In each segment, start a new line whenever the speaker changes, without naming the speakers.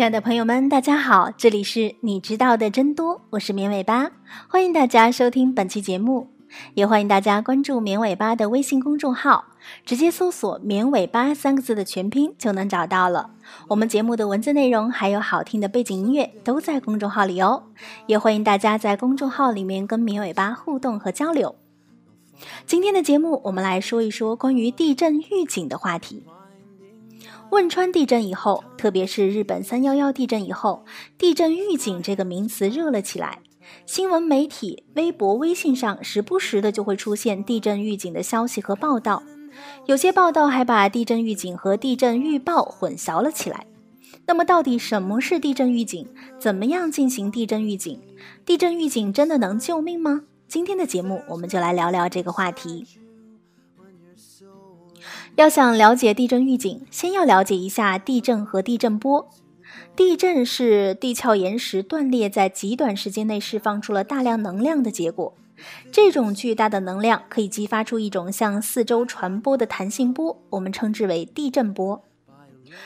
亲爱的朋友们，大家好，这里是你知道的真多，我是绵尾巴，欢迎大家收听本期节目，也欢迎大家关注绵尾巴的微信公众号，直接搜索“绵尾巴”三个字的全拼就能找到了。我们节目的文字内容还有好听的背景音乐都在公众号里哦，也欢迎大家在公众号里面跟绵尾巴互动和交流。今天的节目，我们来说一说关于地震预警的话题。汶川地震以后，特别是日本三幺幺地震以后，地震预警这个名词热了起来。新闻媒体、微博、微信上时不时的就会出现地震预警的消息和报道，有些报道还把地震预警和地震预报混淆了起来。那么，到底什么是地震预警？怎么样进行地震预警？地震预警真的能救命吗？今天的节目，我们就来聊聊这个话题。要想了解地震预警，先要了解一下地震和地震波。地震是地壳岩石断裂在极短时间内释放出了大量能量的结果。这种巨大的能量可以激发出一种向四周传播的弹性波，我们称之为地震波。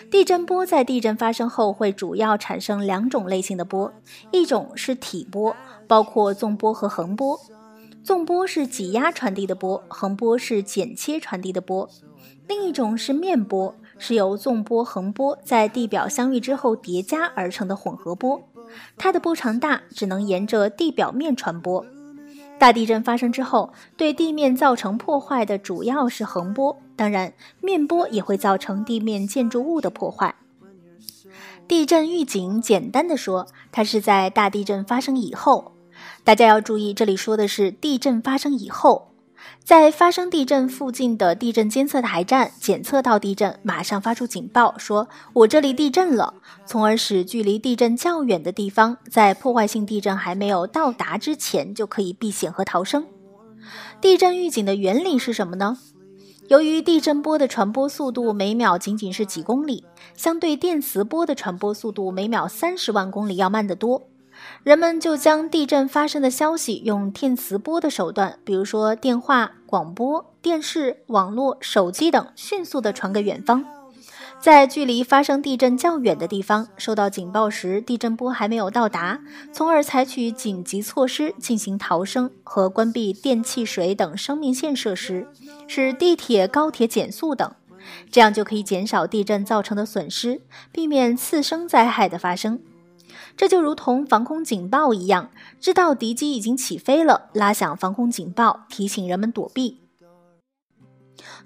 地震波在地震发生后会主要产生两种类型的波，一种是体波，包括纵波和横波。纵波是挤压传递的波，横波是剪切传递的波。另一种是面波，是由纵波、横波在地表相遇之后叠加而成的混合波，它的波长大，只能沿着地表面传播。大地震发生之后，对地面造成破坏的主要是横波，当然面波也会造成地面建筑物的破坏。地震预警，简单的说，它是在大地震发生以后，大家要注意，这里说的是地震发生以后。在发生地震附近的地震监测台站检测到地震，马上发出警报，说我这里地震了，从而使距离地震较远的地方，在破坏性地震还没有到达之前，就可以避险和逃生。地震预警的原理是什么呢？由于地震波的传播速度每秒仅仅是几公里，相对电磁波的传播速度每秒三十万公里要慢得多。人们就将地震发生的消息用电磁波的手段，比如说电话、广播电视、网络、手机等，迅速地传给远方。在距离发生地震较远的地方，收到警报时，地震波还没有到达，从而采取紧急措施进行逃生和关闭电气、水等生命线设施，使地铁、高铁减速等，这样就可以减少地震造成的损失，避免次生灾害的发生。这就如同防空警报一样，知道敌机已经起飞了，拉响防空警报，提醒人们躲避。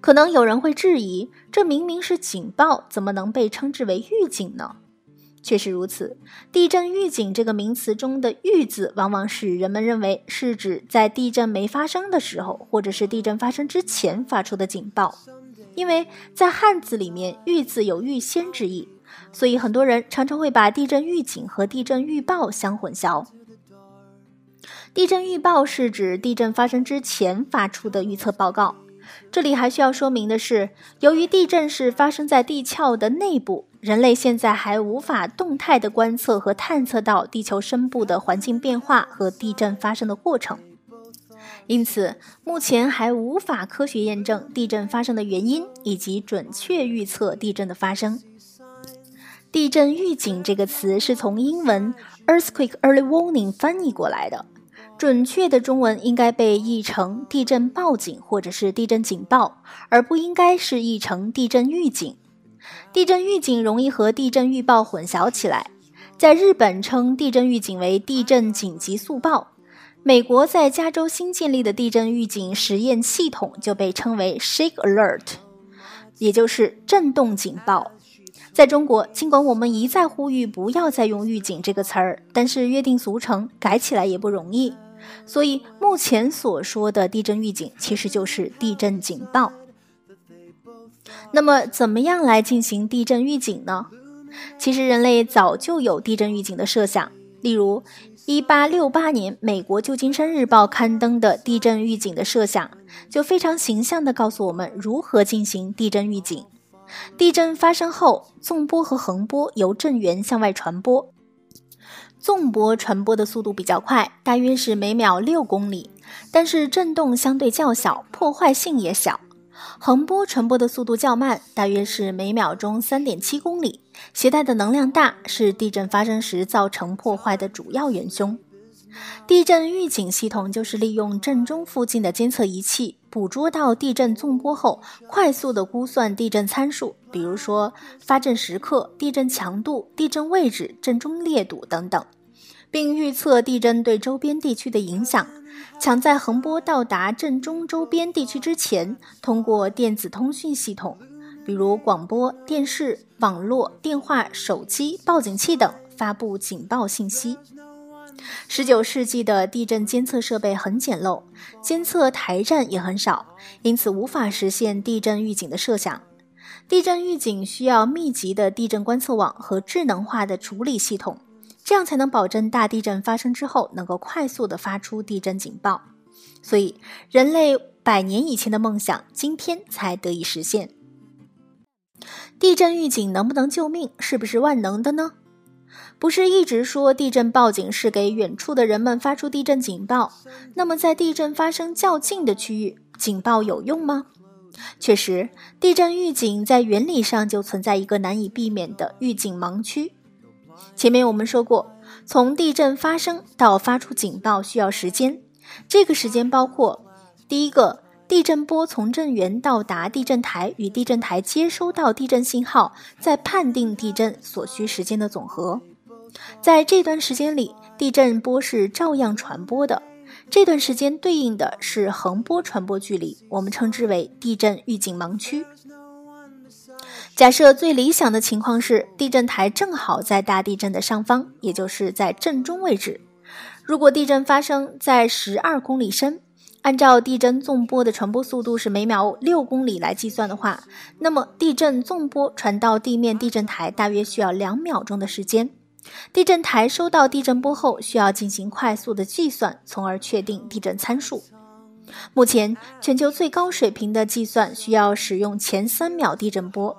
可能有人会质疑，这明明是警报，怎么能被称之为预警呢？确实如此，地震预警这个名词中的“预”字，往往使人们认为是指在地震没发生的时候，或者是地震发生之前发出的警报，因为在汉字里面，“预”字有预先之意。所以很多人常常会把地震预警和地震预报相混淆。地震预报是指地震发生之前发出的预测报告。这里还需要说明的是，由于地震是发生在地壳的内部，人类现在还无法动态的观测和探测到地球深部的环境变化和地震发生的过程，因此目前还无法科学验证地震发生的原因以及准确预测地震的发生。地震预警这个词是从英文 earthquake early warning 翻译过来的，准确的中文应该被译成地震报警或者是地震警报，而不应该是译成地震预警。地震预警容易和地震预报混淆起来，在日本称地震预警为地震紧急速报，美国在加州新建立的地震预警实验系统就被称为 shake alert，也就是震动警报。在中国，尽管我们一再呼吁不要再用“预警”这个词儿，但是约定俗成，改起来也不容易。所以目前所说的地震预警，其实就是地震警报。那么，怎么样来进行地震预警呢？其实人类早就有地震预警的设想，例如1868年美国旧金山日报刊登的地震预警的设想，就非常形象地告诉我们如何进行地震预警。地震发生后，纵波和横波由震源向外传播。纵波传播的速度比较快，大约是每秒六公里，但是震动相对较小，破坏性也小。横波传播的速度较慢，大约是每秒钟三点七公里，携带的能量大，是地震发生时造成破坏的主要元凶。地震预警系统就是利用震中附近的监测仪器，捕捉到地震纵波后，快速的估算地震参数，比如说发震时刻、地震强度、地震位置、震中烈度等等，并预测地震对周边地区的影响，抢在横波到达震中周边地区之前，通过电子通讯系统，比如广播电视、网络、电话、手机、报警器等，发布警报信息。十九世纪的地震监测设备很简陋，监测台站也很少，因此无法实现地震预警的设想。地震预警需要密集的地震观测网和智能化的处理系统，这样才能保证大地震发生之后能够快速的发出地震警报。所以，人类百年以前的梦想今天才得以实现。地震预警能不能救命？是不是万能的呢？不是一直说地震报警是给远处的人们发出地震警报？那么在地震发生较近的区域，警报有用吗？确实，地震预警在原理上就存在一个难以避免的预警盲区。前面我们说过，从地震发生到发出警报需要时间，这个时间包括第一个，地震波从震源到达地震台与地震台接收到地震信号，在判定地震所需时间的总和。在这段时间里，地震波是照样传播的。这段时间对应的是横波传播距离，我们称之为地震预警盲区。假设最理想的情况是地震台正好在大地震的上方，也就是在震中位置。如果地震发生在十二公里深，按照地震纵波的传播速度是每秒六公里来计算的话，那么地震纵波传到地面地震台大约需要两秒钟的时间。地震台收到地震波后，需要进行快速的计算，从而确定地震参数。目前，全球最高水平的计算需要使用前三秒地震波，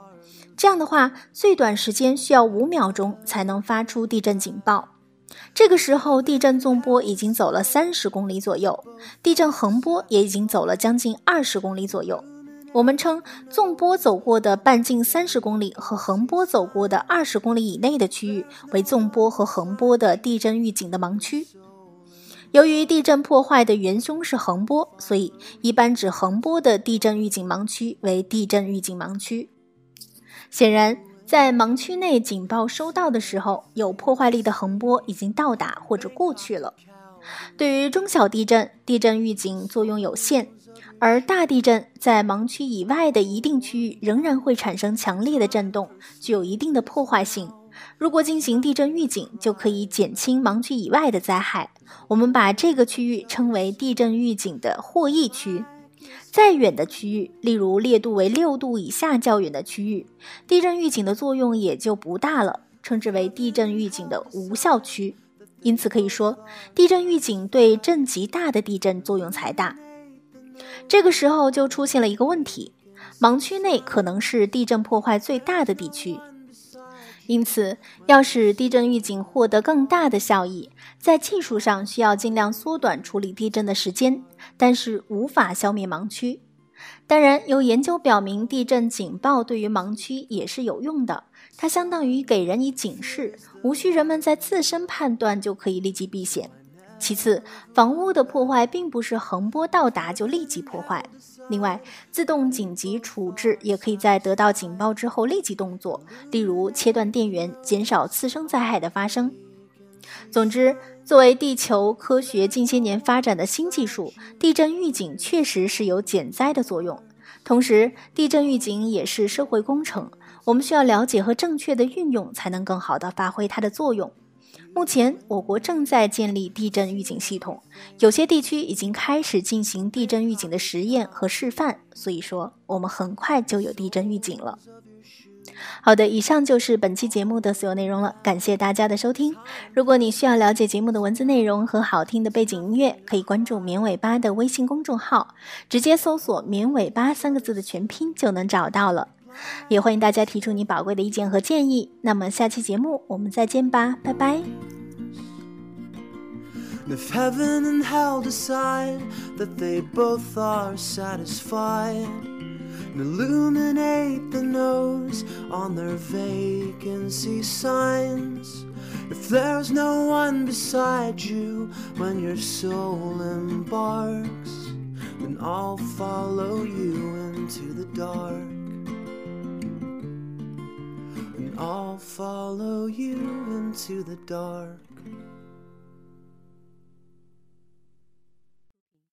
这样的话，最短时间需要五秒钟才能发出地震警报。这个时候，地震纵波已经走了三十公里左右，地震横波也已经走了将近二十公里左右。我们称纵波走过的半径三十公里和横波走过的二十公里以内的区域为纵波和横波的地震预警的盲区。由于地震破坏的元凶是横波，所以一般指横波的地震预警盲区为地震预警盲区。显然，在盲区内警报收到的时候，有破坏力的横波已经到达或者过去了。对于中小地震，地震预警作用有限。而大地震在盲区以外的一定区域仍然会产生强烈的震动，具有一定的破坏性。如果进行地震预警，就可以减轻盲区以外的灾害。我们把这个区域称为地震预警的获益区。再远的区域，例如烈度为六度以下较远的区域，地震预警的作用也就不大了，称之为地震预警的无效区。因此可以说，地震预警对震级大的地震作用才大。这个时候就出现了一个问题：盲区内可能是地震破坏最大的地区，因此要使地震预警获得更大的效益，在技术上需要尽量缩短处理地震的时间，但是无法消灭盲区。当然，有研究表明，地震警报对于盲区也是有用的，它相当于给人以警示，无需人们在自身判断就可以立即避险。其次，房屋的破坏并不是横波到达就立即破坏。另外，自动紧急处置也可以在得到警报之后立即动作，例如切断电源，减少次生灾害的发生。总之，作为地球科学近些年发展的新技术，地震预警确实是有减灾的作用。同时，地震预警也是社会工程，我们需要了解和正确的运用，才能更好地发挥它的作用。目前，我国正在建立地震预警系统，有些地区已经开始进行地震预警的实验和示范。所以说，我们很快就有地震预警了。好的，以上就是本期节目的所有内容了，感谢大家的收听。如果你需要了解节目的文字内容和好听的背景音乐，可以关注“棉尾巴”的微信公众号，直接搜索“棉尾巴”三个字的全拼就能找到了。也欢迎大家提出你宝贵的意见和建议。那么下期节目我们再见吧，拜拜。if heaven and hell decide that they both are satisfied
and illuminate the nose on their vacancy signs, if there's no one beside you when your soul embarks, then I'll follow you into the dark. I'll follow you into the dark.